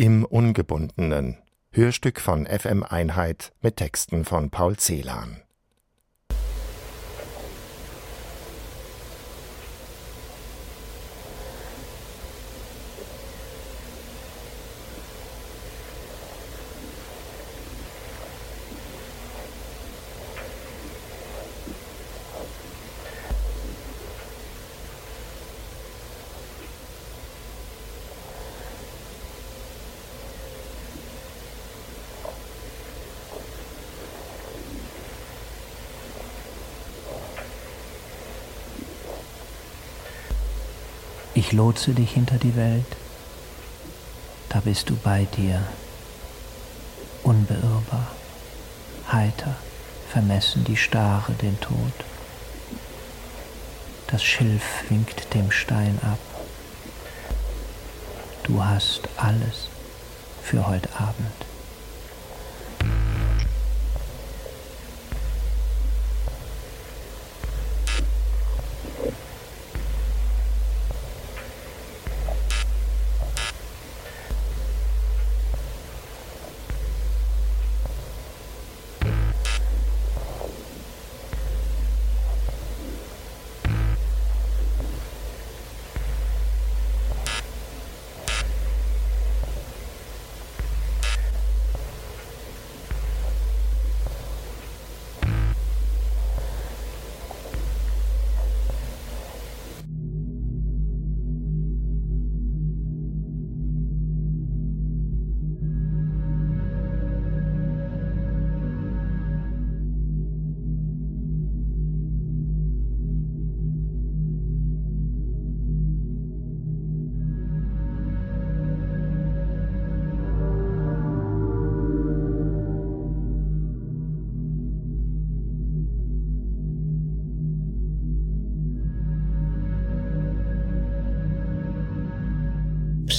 Im Ungebundenen. Hörstück von FM Einheit mit Texten von Paul Celan. Ich lotse dich hinter die Welt, da bist du bei dir, unbeirrbar, heiter, vermessen die Stare den Tod. Das Schilf winkt dem Stein ab. Du hast alles für heute Abend.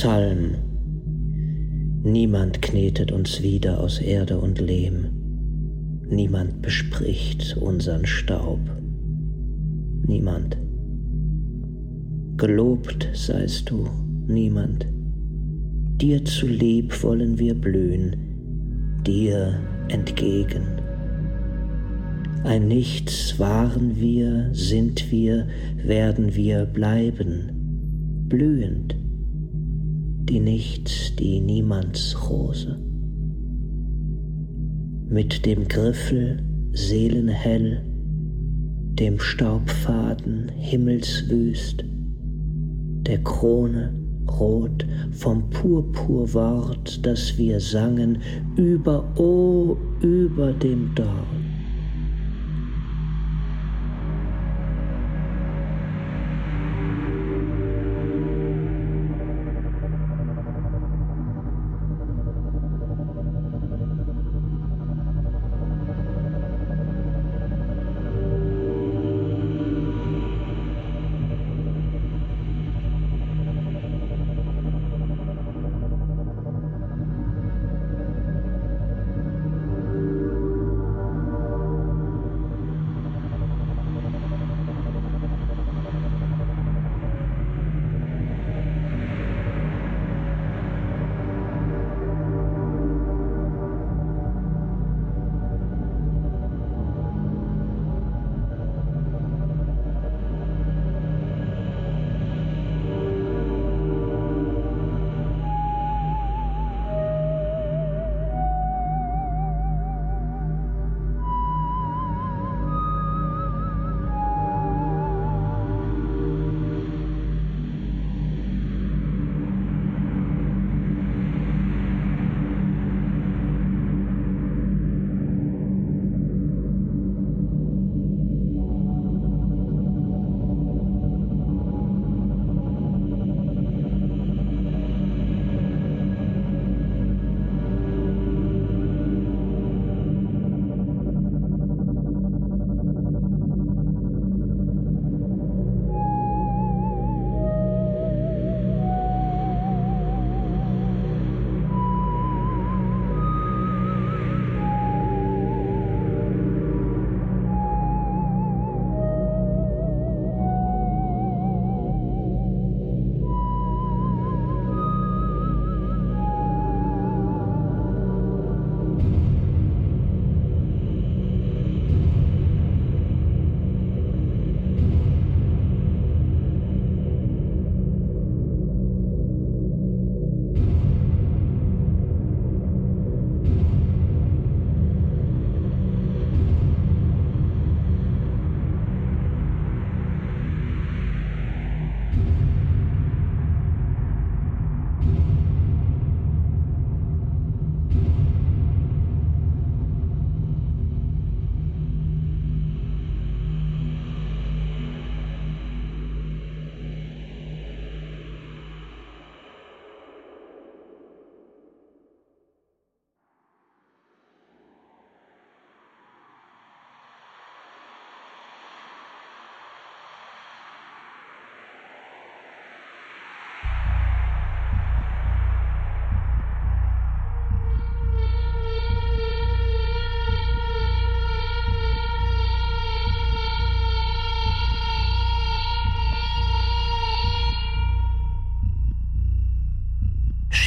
Psalm. Niemand knetet uns wieder aus Erde und Lehm. Niemand bespricht unseren Staub. Niemand. Gelobt seist du, niemand. Dir zu lieb wollen wir blühen, dir entgegen. Ein Nichts waren wir, sind wir, werden wir bleiben, blühend die Nichts, die Niemandsrose. Mit dem Griffel seelenhell, dem Staubfaden himmelswüst, der Krone rot vom Purpurwort, das wir sangen, über, oh, über dem Dorf.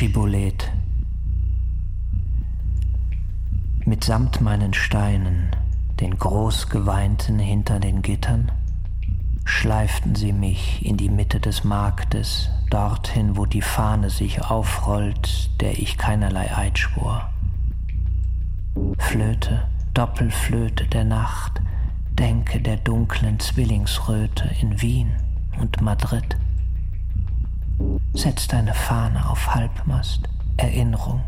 Schibboleth. Mitsamt meinen Steinen, den Großgeweinten hinter den Gittern, schleiften sie mich in die Mitte des Marktes, dorthin, wo die Fahne sich aufrollt, der ich keinerlei Eid schwor. Flöte, Doppelflöte der Nacht, denke der dunklen Zwillingsröte in Wien und Madrid. Setz deine Fahne auf Halbmast, Erinnerung,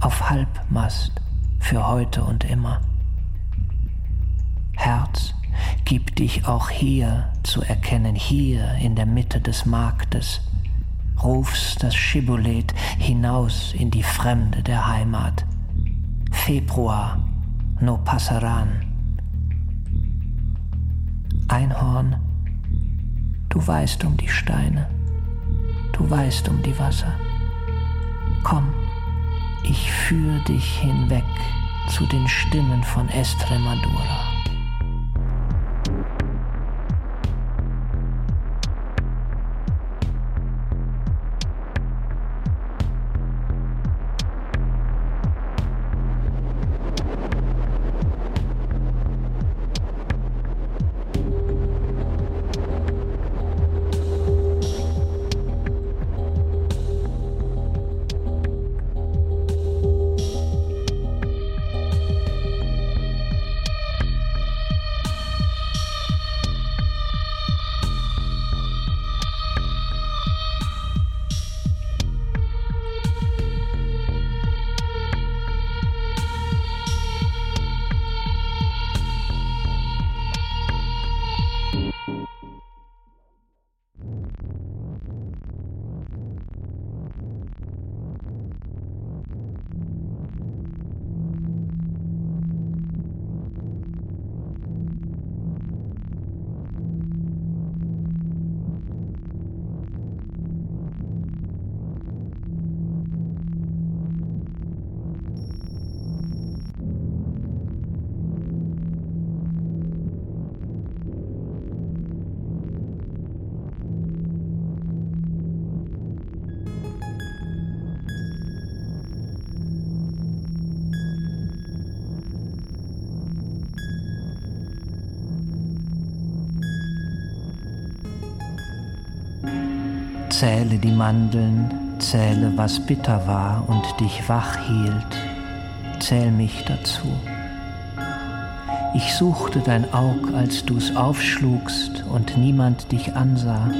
auf Halbmast für heute und immer. Herz, gib dich auch hier zu erkennen, hier in der Mitte des Marktes. Rufst das Schibboleth hinaus in die Fremde der Heimat. Februar, no passaran. Einhorn, du weißt um die Steine, du weißt um die Wasser. Komm, ich führe dich hinweg zu den Stimmen von Estremadura. Zähle die Mandeln, zähle, was bitter war und dich wach hielt, zähl mich dazu. Ich suchte dein Aug, als du's aufschlugst und niemand dich ansah.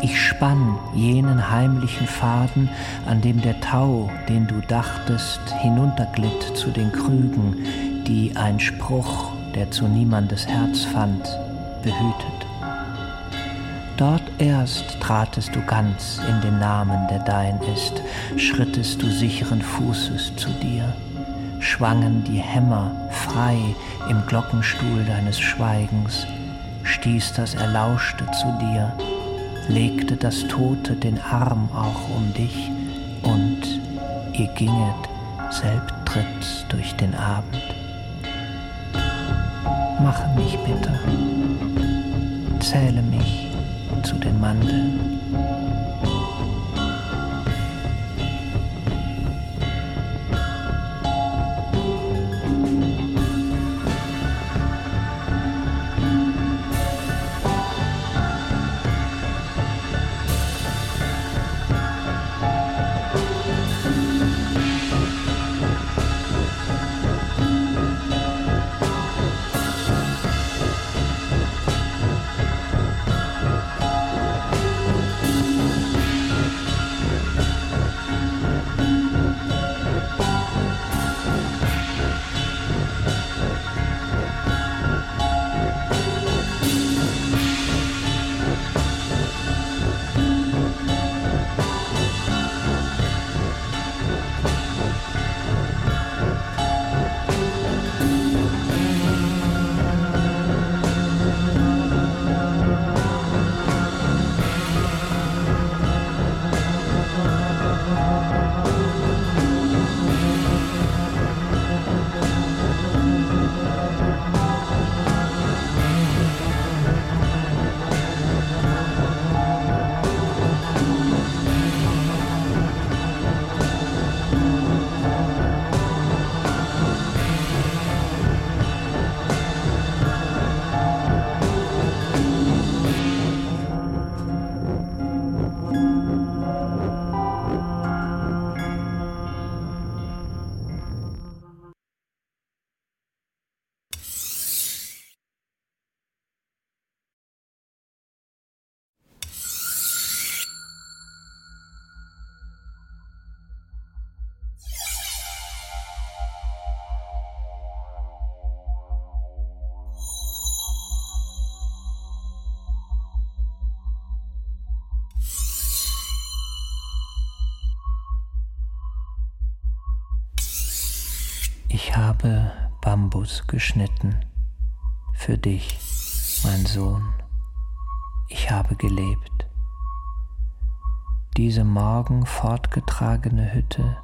Ich spann jenen heimlichen Faden, an dem der Tau, den du dachtest, hinunterglitt zu den Krügen, die ein Spruch, der zu niemandes Herz fand, behütet. Dort erst tratest du ganz in den Namen, der dein ist, schrittest du sicheren Fußes zu dir, schwangen die Hämmer frei im Glockenstuhl deines Schweigens, stieß das Erlauschte zu dir, legte das Tote den Arm auch um dich und ihr ginget selbtritts durch den Abend. Mache mich bitte, zähle mich zu den Mandeln. Ich habe Bambus geschnitten. Für dich, mein Sohn. Ich habe gelebt. Diese morgen fortgetragene Hütte,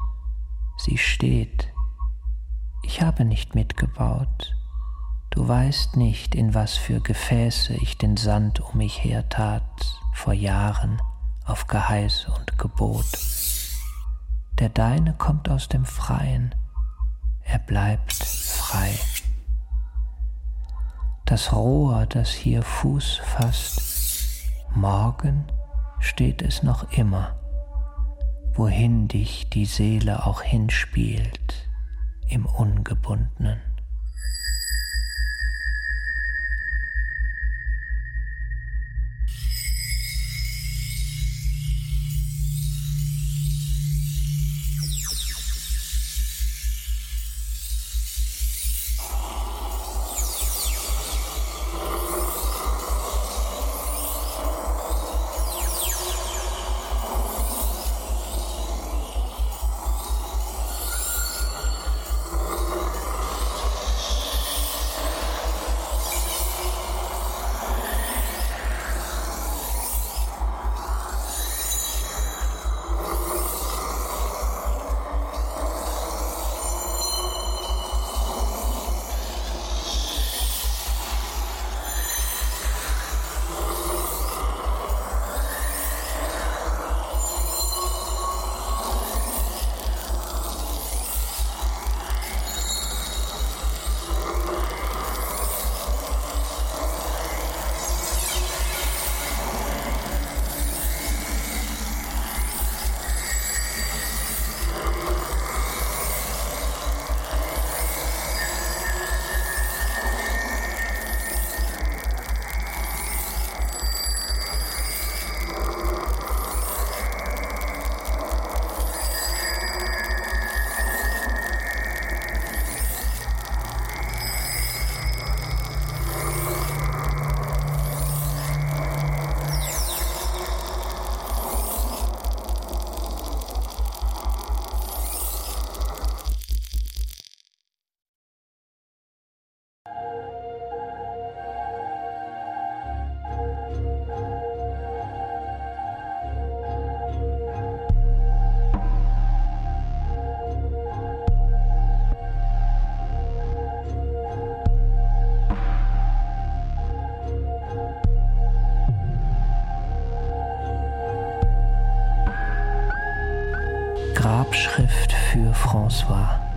sie steht. Ich habe nicht mitgebaut. Du weißt nicht, in was für Gefäße ich den Sand um mich her tat vor Jahren auf Geheiß und Gebot. Der deine kommt aus dem Freien, er bleibt frei. Das Rohr, das hier Fuß fasst, morgen steht es noch immer, wohin dich die Seele auch hinspielt im Ungebundenen. François.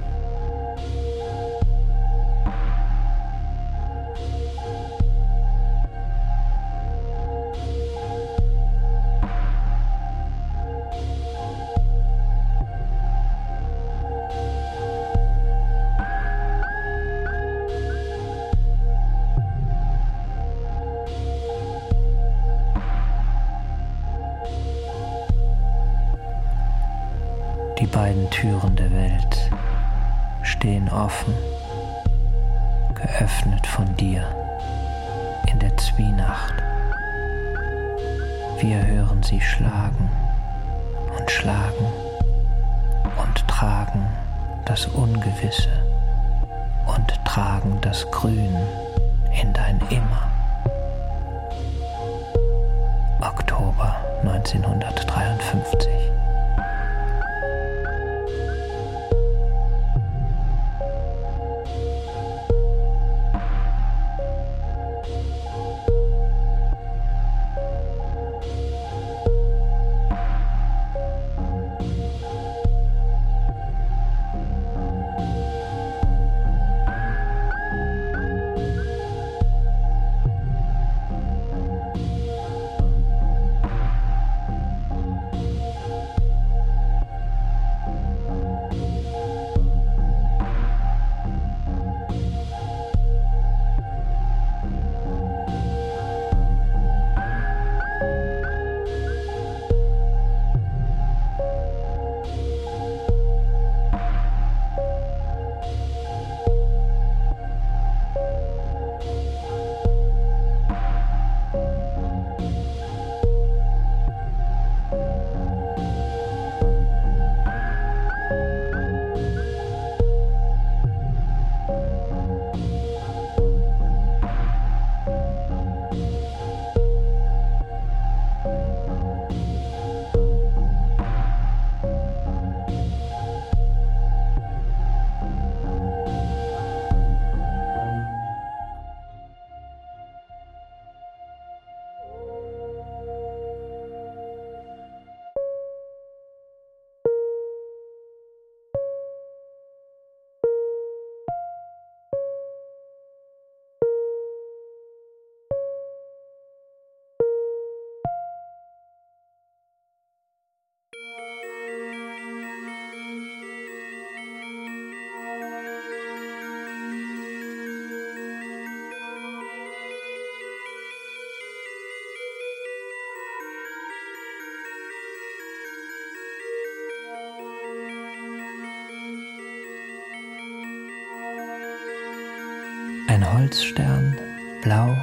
Ein Holzstern, blau,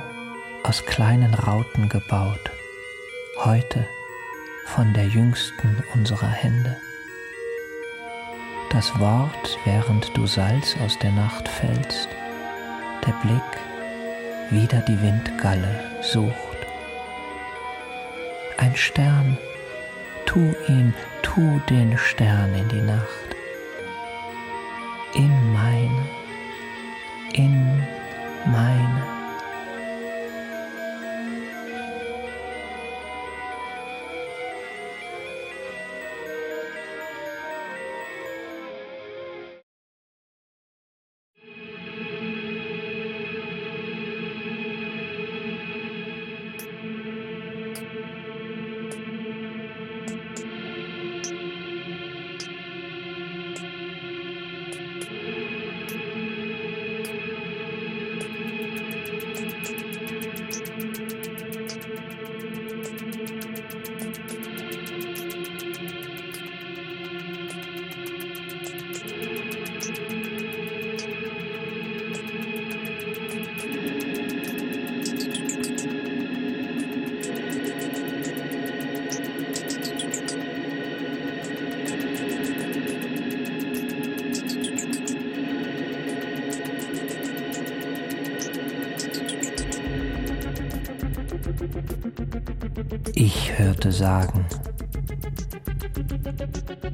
aus kleinen Rauten gebaut, heute von der jüngsten unserer Hände. Das Wort, während du Salz aus der Nacht fällst, der Blick, wieder die Windgalle sucht. Ein Stern, tu ihn, tu den Stern in die Nacht, hörte sagen,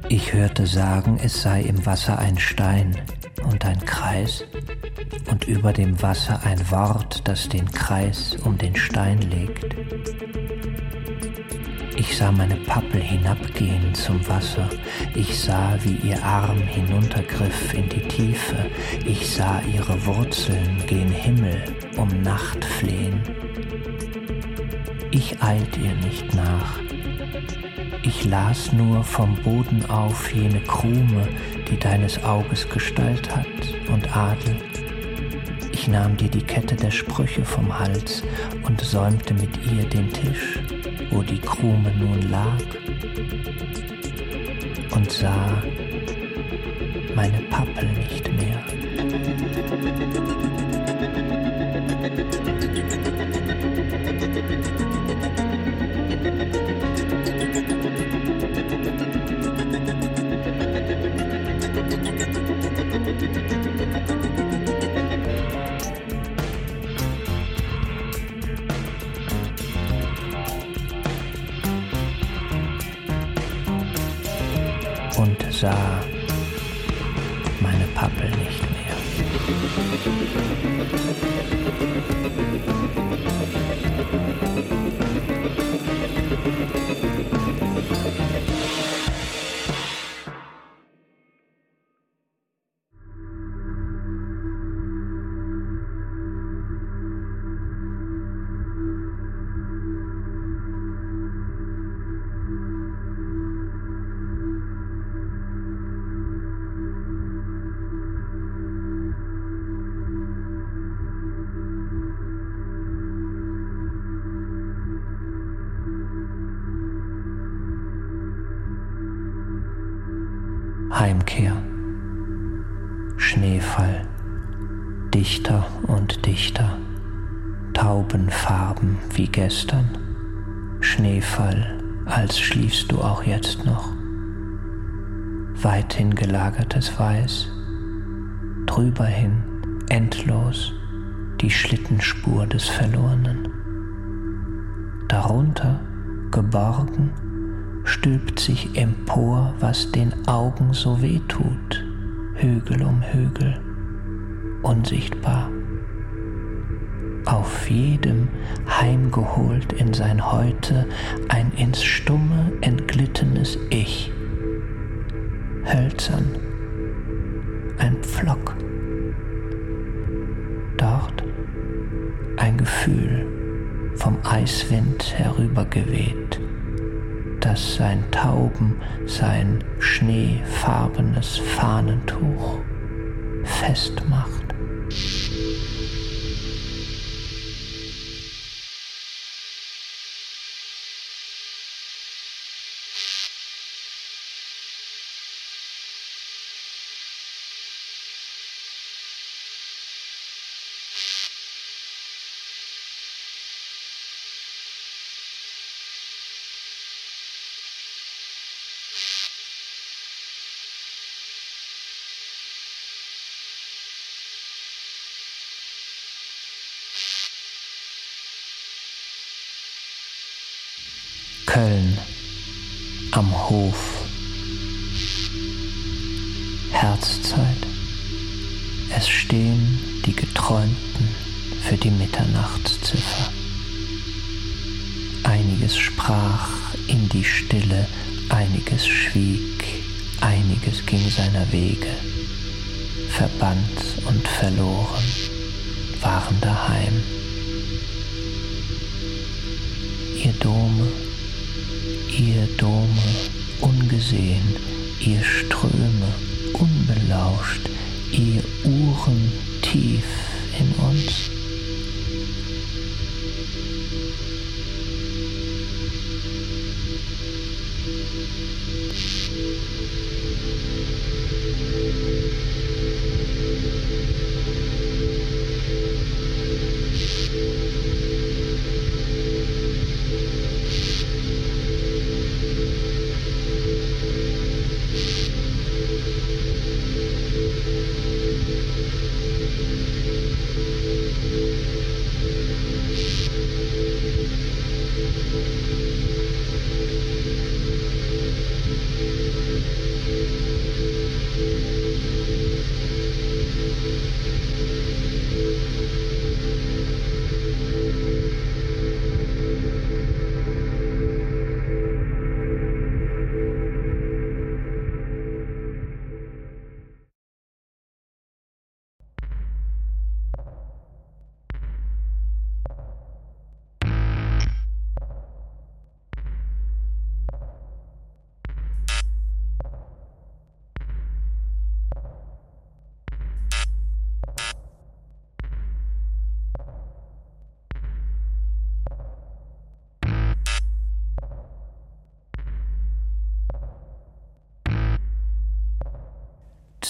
ich hörte sagen, es sei im Wasser ein Stein und ein Kreis und über dem Wasser ein Wort, das den Kreis um den Stein legt. Ich sah meine Pappel hinabgehen zum Wasser. Ich sah, wie ihr Arm hinuntergriff in die Tiefe. Ich sah ihre Wurzeln gen Himmel um Nacht flehen. Ich eilt ihr nicht nach. Ich las nur vom Boden auf jene Krume, die deines Auges Gestalt hat und Adel. Ich nahm dir die Kette der Sprüche vom Hals und säumte mit ihr den Tisch, wo die Krume nun lag, und sah meine Pappel und sah meine Pappel nicht mehr. Gestern, Schneefall, als schliefst du auch jetzt noch, weithin gelagertes Weiß, drüber hin, endlos, die Schlittenspur des Verlorenen, darunter, geborgen, stülpt sich empor, was den Augen so weh tut, Hügel um Hügel, unsichtbar. Auf jedem heimgeholt in sein Heute ein ins Stumme entglittenes Ich, hölzern, ein Pflock. Dort ein Gefühl vom Eiswind herübergeweht das sein Tauben, sein schneefarbenes Fahnentuch festmacht. Hof. Herzzeit. Es stehen die Geträumten für die Mitternachtsziffer. Einiges sprach in die Stille, einiges schwieg, einiges ging seiner Wege. Verbannt und verloren waren daheim. Ihr Dome, ihr Dome, ungesehen, ihr Ströme, unbelauscht, ihr Uhren tief in uns.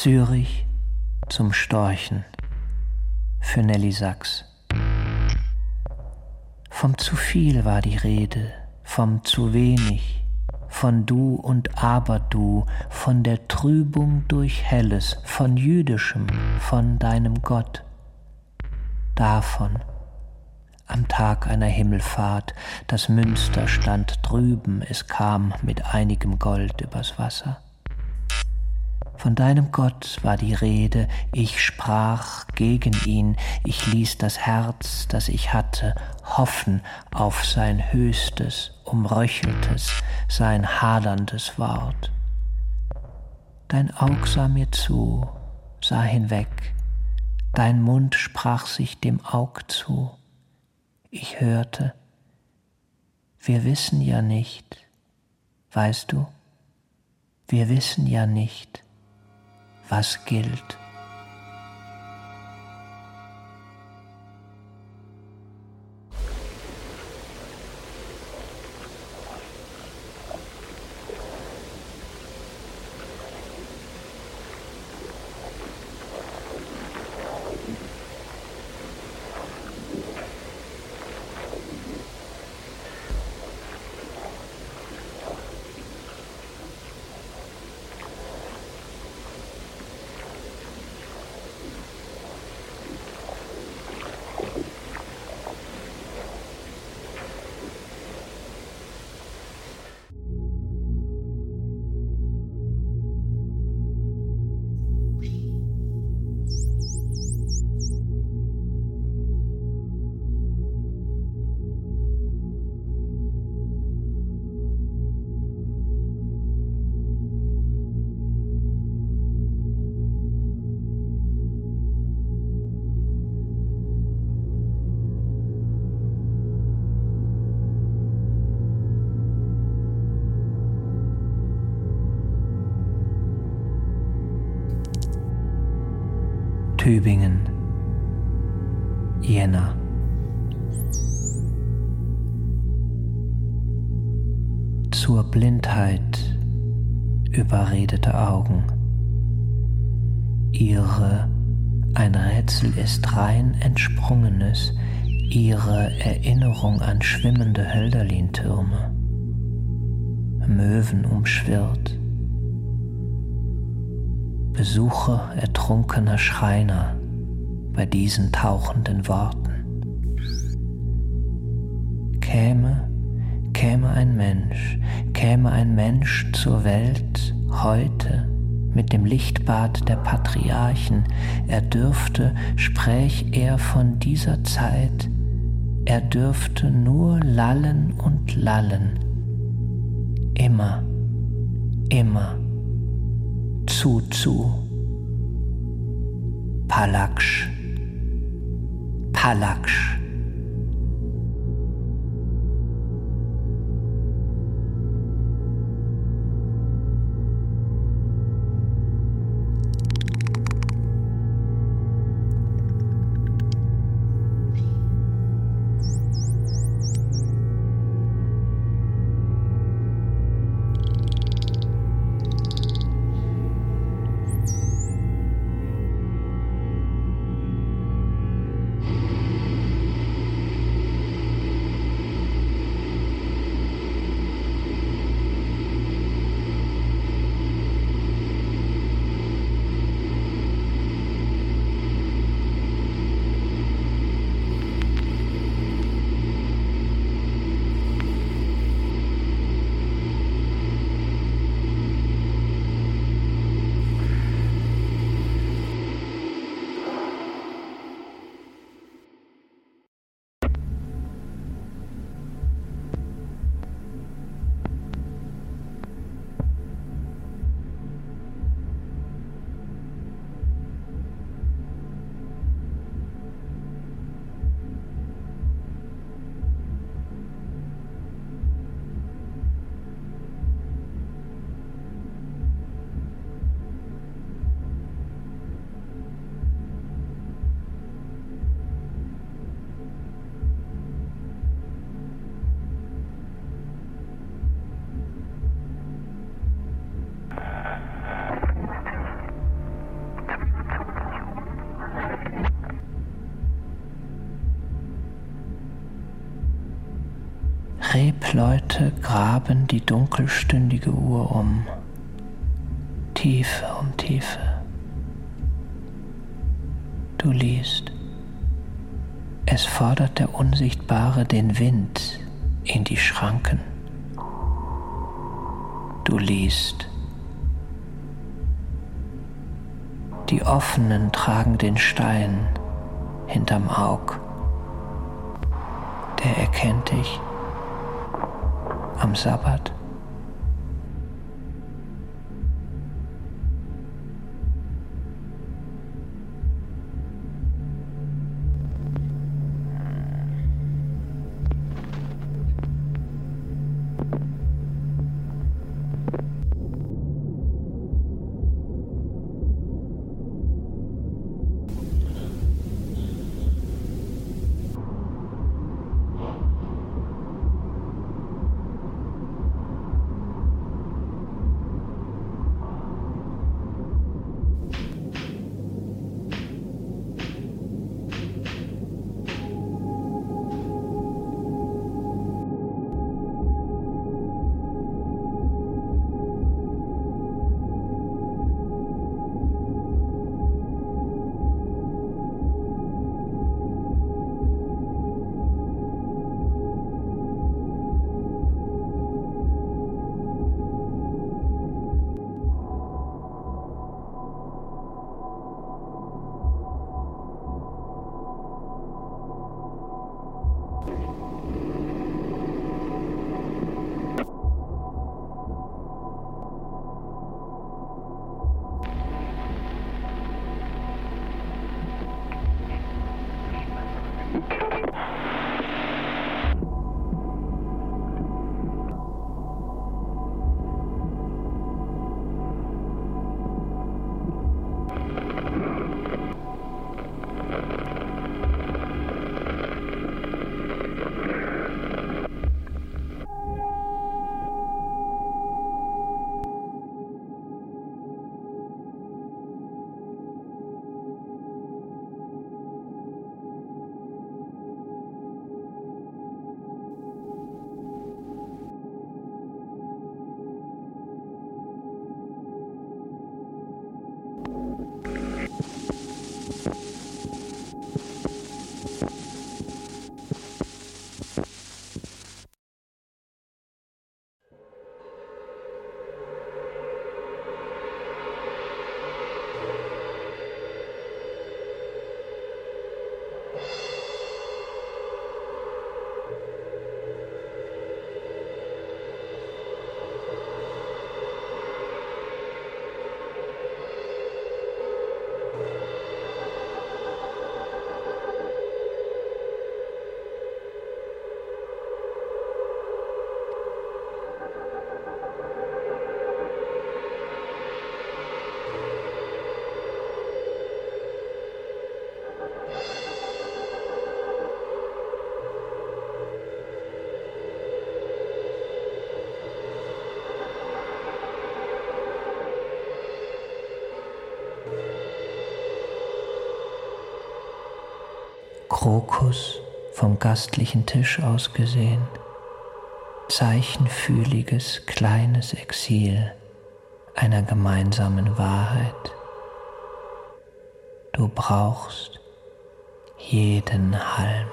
Zürich zum Storchen für Nelly Sachs. Vom zu viel war die Rede, vom zu wenig, von du und aber du, von der Trübung durch Helles, von jüdischem, von deinem Gott. Davon, am Tag einer Himmelfahrt, das Münster stand drüben, es kam mit einigem Gold übers Wasser. Von deinem Gott war die Rede, ich sprach gegen ihn, ich ließ das Herz, das ich hatte, hoffen auf sein höchstes, umröcheltes, sein haderndes Wort. Dein Aug sah mir zu, sah hinweg, dein Mund sprach sich dem Aug zu. Ich hörte, wir wissen ja nicht, weißt du, wir wissen ja nicht, was gilt. Tübingen, Jänner. Zur Blindheit überredete Augen. Ihre, ein Rätsel ist rein entsprungenes, ihre Erinnerung an schwimmende Hölderlintürme, Möwen umschwirrt, Besuche ertrunkener Schreiner bei diesen tauchenden Worten. Käme, Käme ein Mensch, käme ein Mensch zur Welt heute mit dem Lichtbad der Patriarchen, er dürfte, spräch er von dieser Zeit, er dürfte nur lallen und lallen, immer, immer, zu, zu. Palaksch, Rebleute graben die dunkelstündige Uhr um, Tiefe um Tiefe. Du liest, es fordert der Unsichtbare den Wind in die Schranken. Du liest, die Offenen tragen den Stein hinterm Aug. Der erkennt dich am Sabbat. Krokus vom gastlichen Tisch aus gesehen, zeichenfühliges kleines Exil einer gemeinsamen Wahrheit. Du brauchst jeden Halm.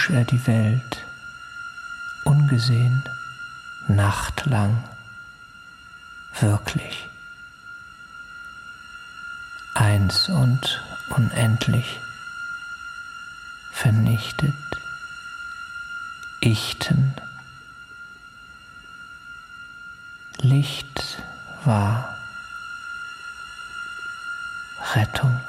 Wusch er die Welt, ungesehen, nachtlang, wirklich. Eins und unendlich, vernichtet, ichten. Licht war Rettung.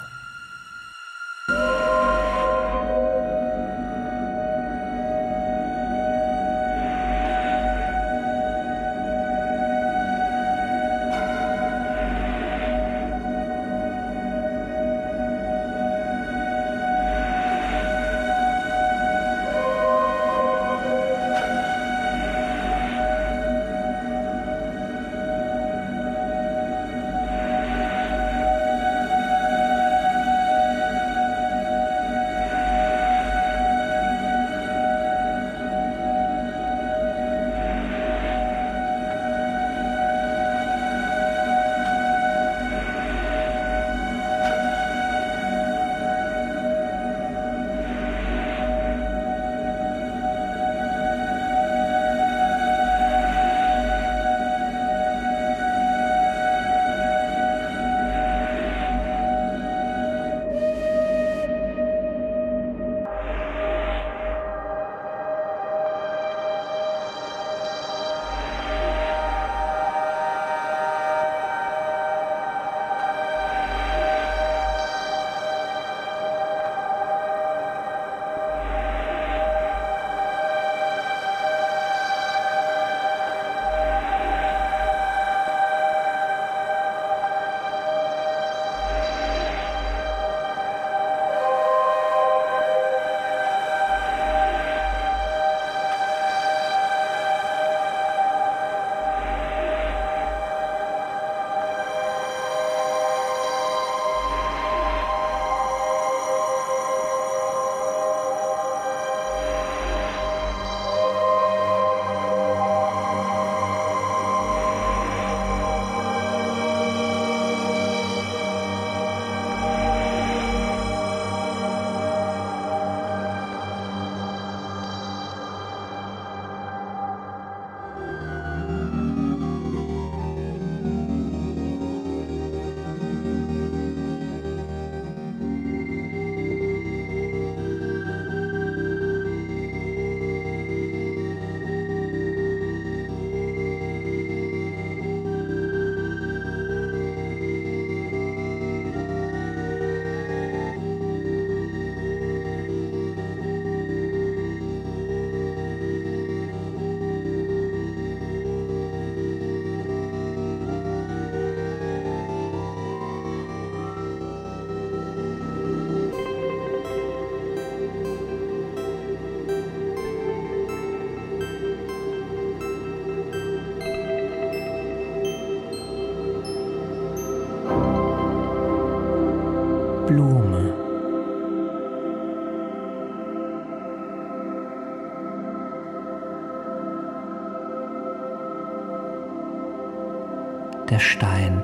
Der Stein,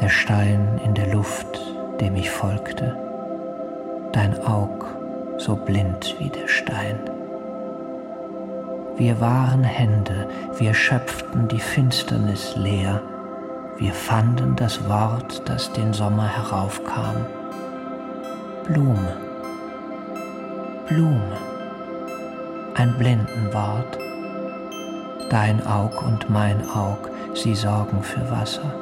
der Stein in der Luft, dem ich folgte, dein Aug so blind wie der Stein. Wir waren Hände, wir schöpften die Finsternis leer, wir fanden das Wort, das den Sommer heraufkam. Blume, Blume, ein Blindenwort. Dein Aug und mein Aug, sie sorgen für Wasser.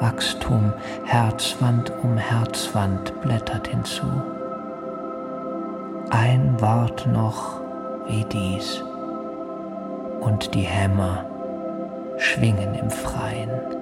Wachstum, Herzwand um Herzwand blättert hinzu. Ein Wort noch wie dies, und die Hämmer schwingen im Freien.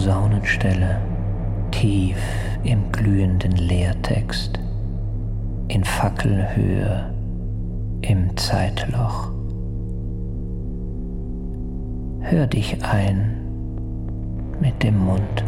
Posaunenstelle tief im glühenden Leertext, in Fackelhöhe im Zeitloch. Hör dich ein mit dem Mund.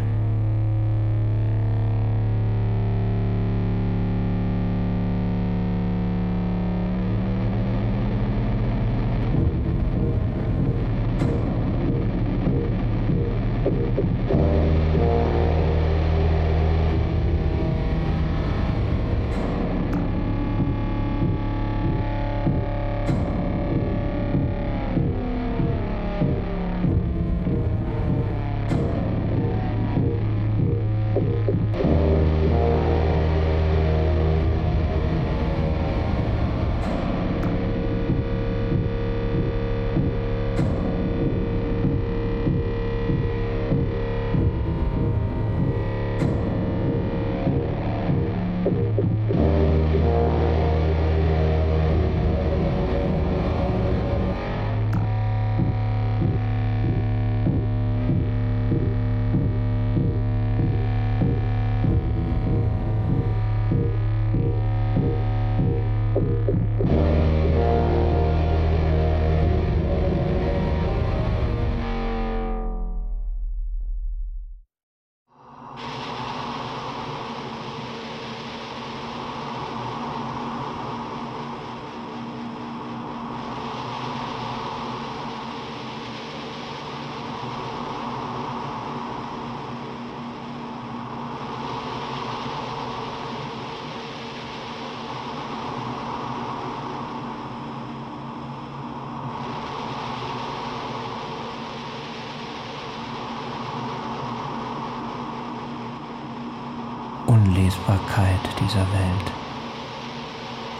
Unlesbarkeit dieser Welt.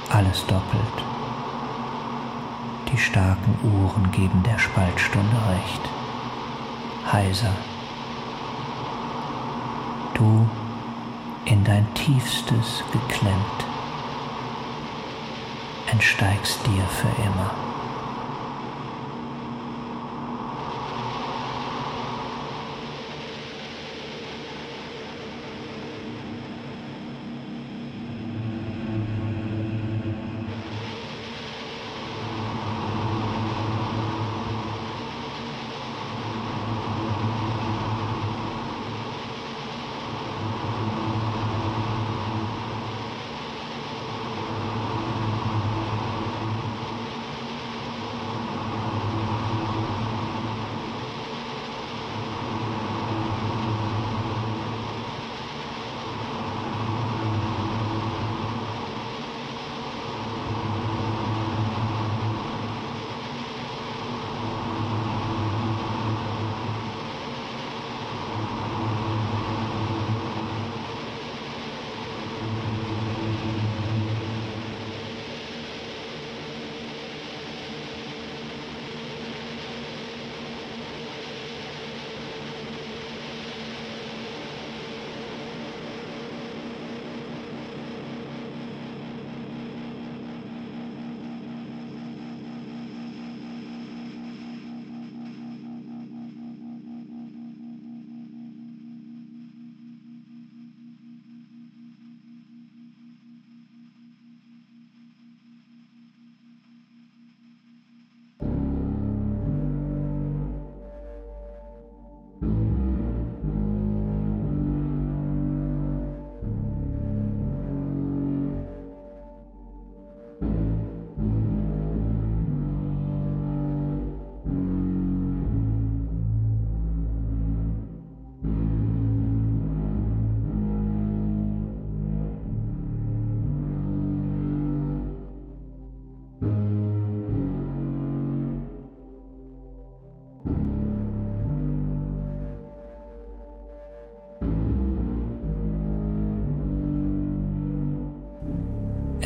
Alles doppelt. Die starken Uhren geben der Spaltstunde recht. Heiser. Du in dein Tiefstes geklemmt, entsteigst dir für immer.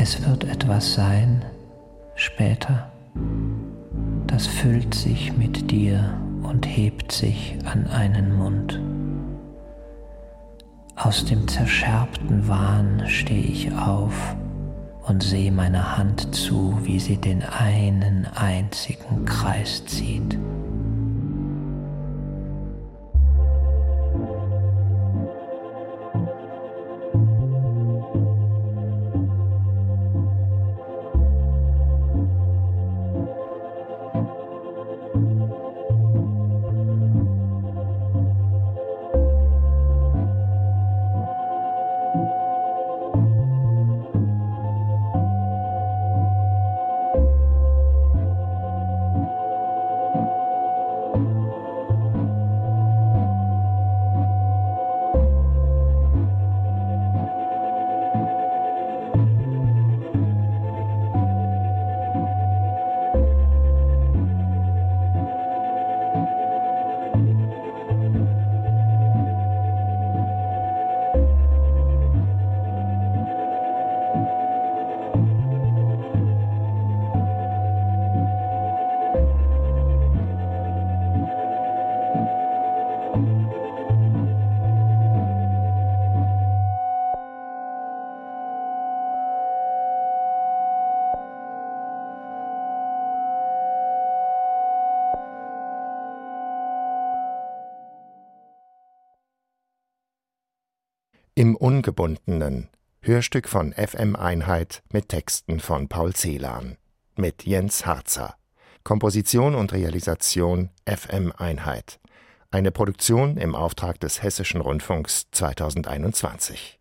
Es wird etwas sein, später, das füllt sich mit dir und hebt sich an einen Mund. Aus dem zerscherbten Wahn stehe ich auf und sehe meiner Hand zu, wie sie den einen einzigen Kreis zieht. Ungebundenen. Hörstück von FM Einheit mit Texten von Paul Celan. Mit Jens Harzer. Komposition und Realisation FM Einheit. Eine Produktion im Auftrag des Hessischen Rundfunks 2021.